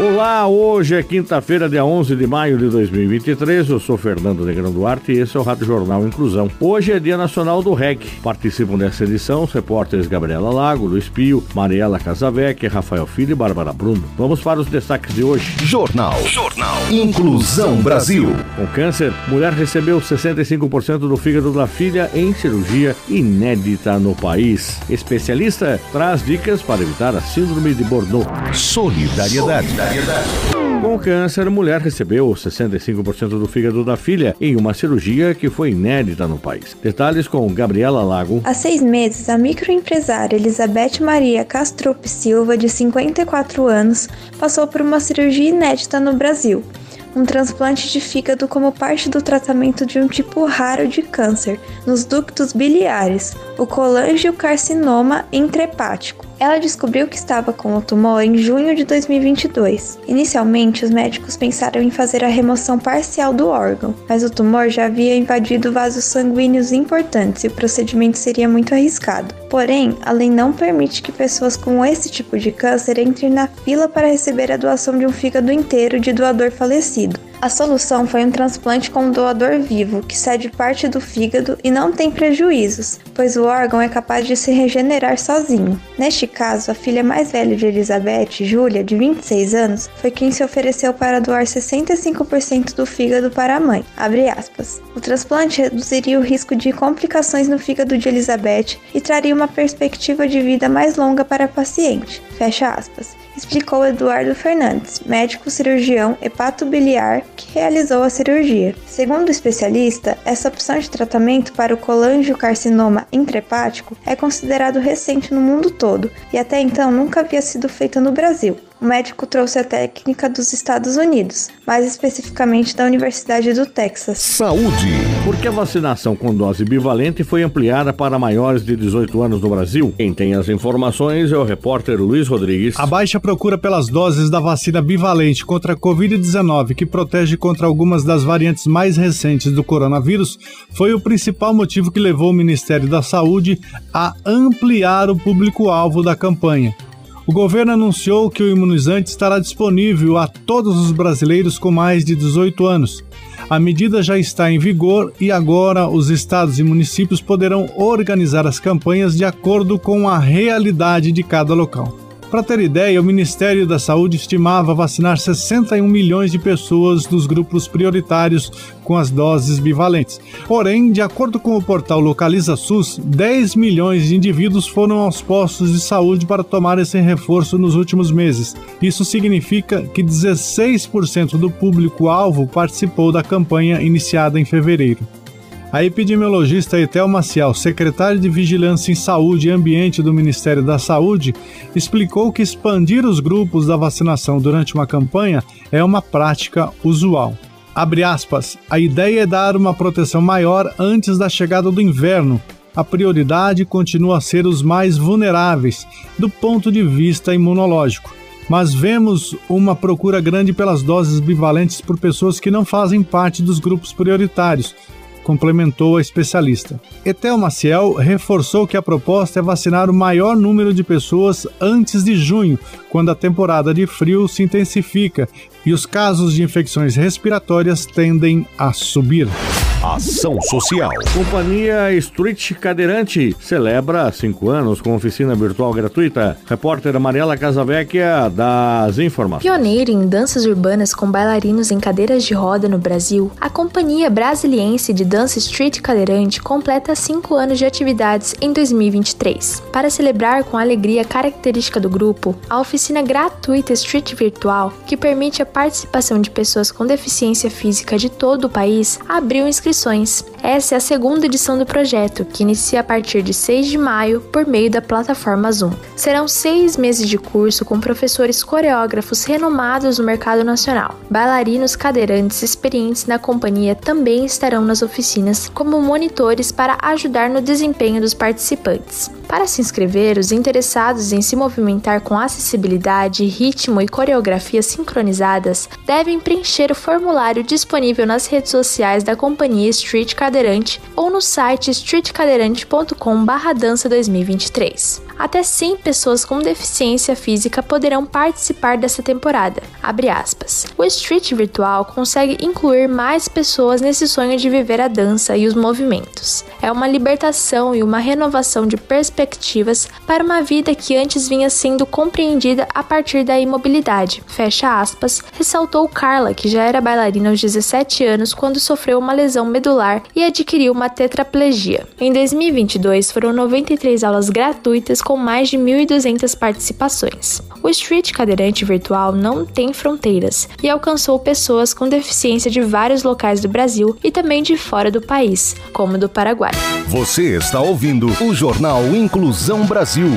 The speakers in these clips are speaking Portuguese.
Olá, hoje é quinta-feira, dia 11 de maio de 2023. Eu sou Fernando Negrão Duarte e esse é o Rádio Jornal Inclusão. Hoje é Dia Nacional do REC. Participam dessa edição os repórteres Gabriela Lago, Luiz Pio, Mariela Casavec, Rafael Filho e Bárbara Bruno. Vamos para os destaques de hoje. Jornal. Jornal. Inclusão Brasil. Com câncer, mulher recebeu 65% do fígado da filha em cirurgia inédita no país. Especialista traz dicas para evitar a síndrome de Bordeaux. Solidariedade. Com câncer, a mulher recebeu 65% do fígado da filha em uma cirurgia que foi inédita no país. Detalhes com Gabriela Lago. Há seis meses, a microempresária Elizabeth Maria Castrup Silva, de 54 anos, passou por uma cirurgia inédita no Brasil. Um transplante de fígado como parte do tratamento de um tipo raro de câncer nos ductos biliares, o colangiocarcinoma intrahepático. Ela descobriu que estava com o tumor em junho de 2022. Inicialmente, os médicos pensaram em fazer a remoção parcial do órgão, mas o tumor já havia invadido vasos sanguíneos importantes e o procedimento seria muito arriscado. Porém, a lei não permite que pessoas com esse tipo de câncer entrem na fila para receber a doação de um fígado inteiro de doador falecido. A solução foi um transplante com um doador vivo, que cede parte do fígado e não tem prejuízos, pois o órgão é capaz de se regenerar sozinho. Neste caso, a filha mais velha de Elizabeth, Júlia, de 26 anos, foi quem se ofereceu para doar 65% do fígado para a mãe. O transplante reduziria o risco de complicações no fígado de Elizabeth e traria uma perspectiva de vida mais longa para a paciente. Fecha aspas explicou Eduardo Fernandes, médico cirurgião hepatobiliar que realizou a cirurgia. Segundo o especialista, essa opção de tratamento para o colangiocarcinoma intrahepático é considerado recente no mundo todo e até então nunca havia sido feita no Brasil o médico trouxe a técnica dos Estados Unidos, mais especificamente da Universidade do Texas. Saúde. Por que a vacinação com dose bivalente foi ampliada para maiores de 18 anos no Brasil? Quem tem as informações é o repórter Luiz Rodrigues. A baixa procura pelas doses da vacina bivalente contra a Covid-19, que protege contra algumas das variantes mais recentes do coronavírus, foi o principal motivo que levou o Ministério da Saúde a ampliar o público-alvo da campanha. O governo anunciou que o imunizante estará disponível a todos os brasileiros com mais de 18 anos. A medida já está em vigor e agora os estados e municípios poderão organizar as campanhas de acordo com a realidade de cada local. Para ter ideia, o Ministério da Saúde estimava vacinar 61 milhões de pessoas nos grupos prioritários com as doses bivalentes. Porém, de acordo com o portal Localiza SUS, 10 milhões de indivíduos foram aos postos de saúde para tomar esse reforço nos últimos meses. Isso significa que 16% do público-alvo participou da campanha iniciada em fevereiro. A epidemiologista Etel Maciel, secretária de Vigilância em Saúde e Ambiente do Ministério da Saúde, explicou que expandir os grupos da vacinação durante uma campanha é uma prática usual. Abre aspas, a ideia é dar uma proteção maior antes da chegada do inverno. A prioridade continua a ser os mais vulneráveis do ponto de vista imunológico mas vemos uma procura grande pelas doses bivalentes por pessoas que não fazem parte dos grupos prioritários, complementou a especialista. Etel Maciel reforçou que a proposta é vacinar o maior número de pessoas antes de junho, quando a temporada de frio se intensifica e os casos de infecções respiratórias tendem a subir. Ação Social. Companhia Street Cadeirante celebra cinco anos com oficina virtual gratuita. Repórter Mariela Casavecchia das informações. Pioneira em danças urbanas com bailarinos em cadeiras de roda no Brasil, a Companhia Brasiliense de Dança Street Cadeirante completa cinco anos de atividades em 2023. Para celebrar com a alegria característica do grupo, a oficina gratuita Street Virtual, que permite a participação de pessoas com deficiência física de todo o país, abriu inscrições Essa é a segunda edição do projeto, que inicia a partir de 6 de maio por meio da plataforma Zoom. Serão seis meses de curso com professores coreógrafos renomados no mercado nacional. Bailarinos cadeirantes experientes na companhia também estarão nas oficinas como monitores para ajudar no desempenho dos participantes. Para se inscrever, os interessados em se movimentar com acessibilidade, ritmo e coreografia sincronizadas devem preencher o formulário disponível nas redes sociais da companhia Street Cadeirante ou no site streetcadeirante.com/dança 2023 até 100 pessoas com deficiência física poderão participar dessa temporada. O Street Virtual consegue incluir mais pessoas nesse sonho de viver a dança e os movimentos. É uma libertação e uma renovação de perspectivas para uma vida que antes vinha sendo compreendida a partir da imobilidade. Fecha aspas, ressaltou Carla, que já era bailarina aos 17 anos quando sofreu uma lesão medular e adquiriu uma tetraplegia. Em 2022 foram 93 aulas gratuitas com mais de 1.200 participações. O Street Cadeirante Virtual não tem fronteiras e alcançou pessoas com deficiência de vários locais do Brasil e também de fora do país, como do Paraguai. Você está ouvindo o Jornal Inclusão Brasil.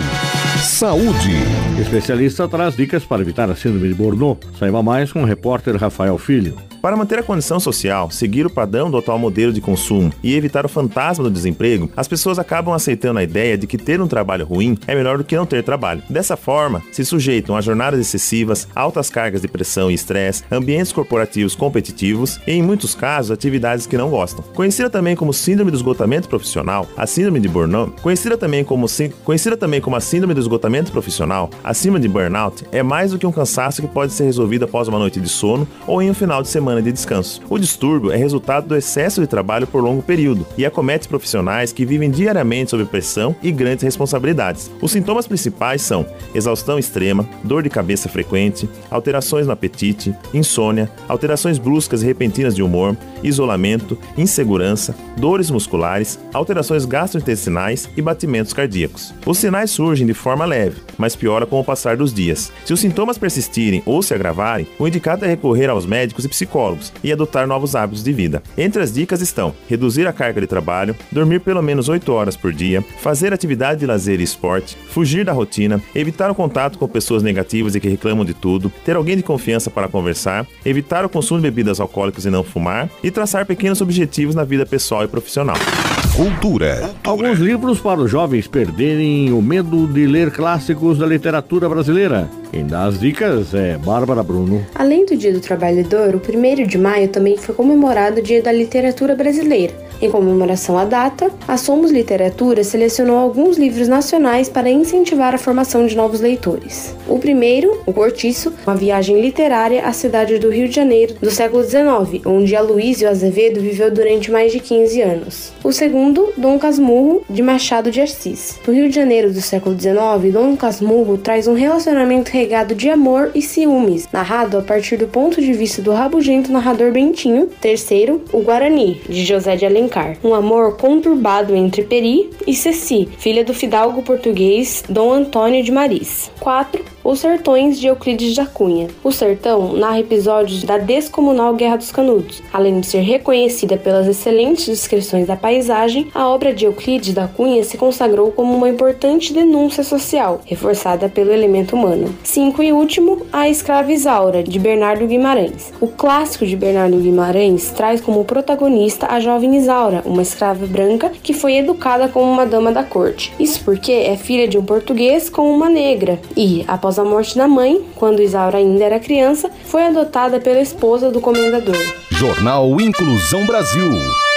Saúde. Especialista traz dicas para evitar a síndrome de Burnout. Saiba mais com o repórter Rafael Filho. Para manter a condição social, seguir o padrão do atual modelo de consumo e evitar o fantasma do desemprego, as pessoas acabam aceitando a ideia de que ter um trabalho ruim é melhor do que não ter trabalho. Dessa forma, se sujeitam a jornadas excessivas, altas cargas de pressão e estresse, ambientes corporativos competitivos e, em muitos casos, atividades que não gostam. Conhecida também como síndrome do esgotamento profissional, a síndrome de burnout, conhecida também como, conhecida também como a síndrome do esgotamento profissional, a síndrome de burnout é mais do que um cansaço que pode ser resolvido após uma noite de sono ou em um final de semana semana de descanso. O distúrbio é resultado do excesso de trabalho por longo período e acomete profissionais que vivem diariamente sob pressão e grandes responsabilidades. Os sintomas principais são exaustão extrema, dor de cabeça frequente, alterações no apetite, insônia, alterações bruscas e repentinas de humor, isolamento, insegurança, dores musculares, alterações gastrointestinais e batimentos cardíacos. Os sinais surgem de forma leve, mas piora com o passar dos dias. Se os sintomas persistirem ou se agravarem, o indicado é recorrer aos médicos e psicólogos psicólogos e adotar novos hábitos de vida. Entre as dicas estão reduzir a carga de trabalho, dormir pelo menos 8 horas por dia, fazer atividade de lazer e esporte, fugir da rotina, evitar o contato com pessoas negativas e que reclamam de tudo, ter alguém de confiança para conversar, evitar o consumo de bebidas alcoólicas e não fumar e traçar pequenos objetivos na vida pessoal e profissional. Cultura. Alguns livros para os jovens perderem o medo de ler clássicos da literatura brasileira. Quem dá as dicas é Bárbara Bruno. Além do Dia do Trabalhador, o 1 de maio também foi comemorado o Dia da Literatura Brasileira. Em comemoração à data, a Somos Literatura selecionou alguns livros nacionais para incentivar a formação de novos leitores. O primeiro, O Cortiço, uma viagem literária à cidade do Rio de Janeiro do século XIX, onde Aloysio Azevedo viveu durante mais de 15 anos. O segundo, Dom Casmurro, de Machado de Assis. No Rio de Janeiro do século XIX, Dom Casmurro traz um relacionamento regado de amor e ciúmes, narrado a partir do ponto de vista do rabugento narrador Bentinho. Terceiro, O Guarani, de José de Alencar Alencar, um amor conturbado entre Peri e Ceci, filha do fidalgo português Dom Antônio de Maris. 4. Os Sertões de Euclides da Cunha. O Sertão narra episódios da descomunal Guerra dos Canudos. Além de ser reconhecida pelas excelentes descrições da paisagem, a obra de Euclides da Cunha se consagrou como uma importante denúncia social, reforçada pelo elemento humano. 5 e último, A Escrava Isaura, de Bernardo Guimarães. O clássico de Bernardo Guimarães traz como protagonista a jovem Isaura, uma escrava branca que foi educada como uma dama da corte. Isso porque é filha de um português com uma negra e, Após a morte da mãe, quando Isaura ainda era criança, foi adotada pela esposa do comendador. Jornal Inclusão Brasil.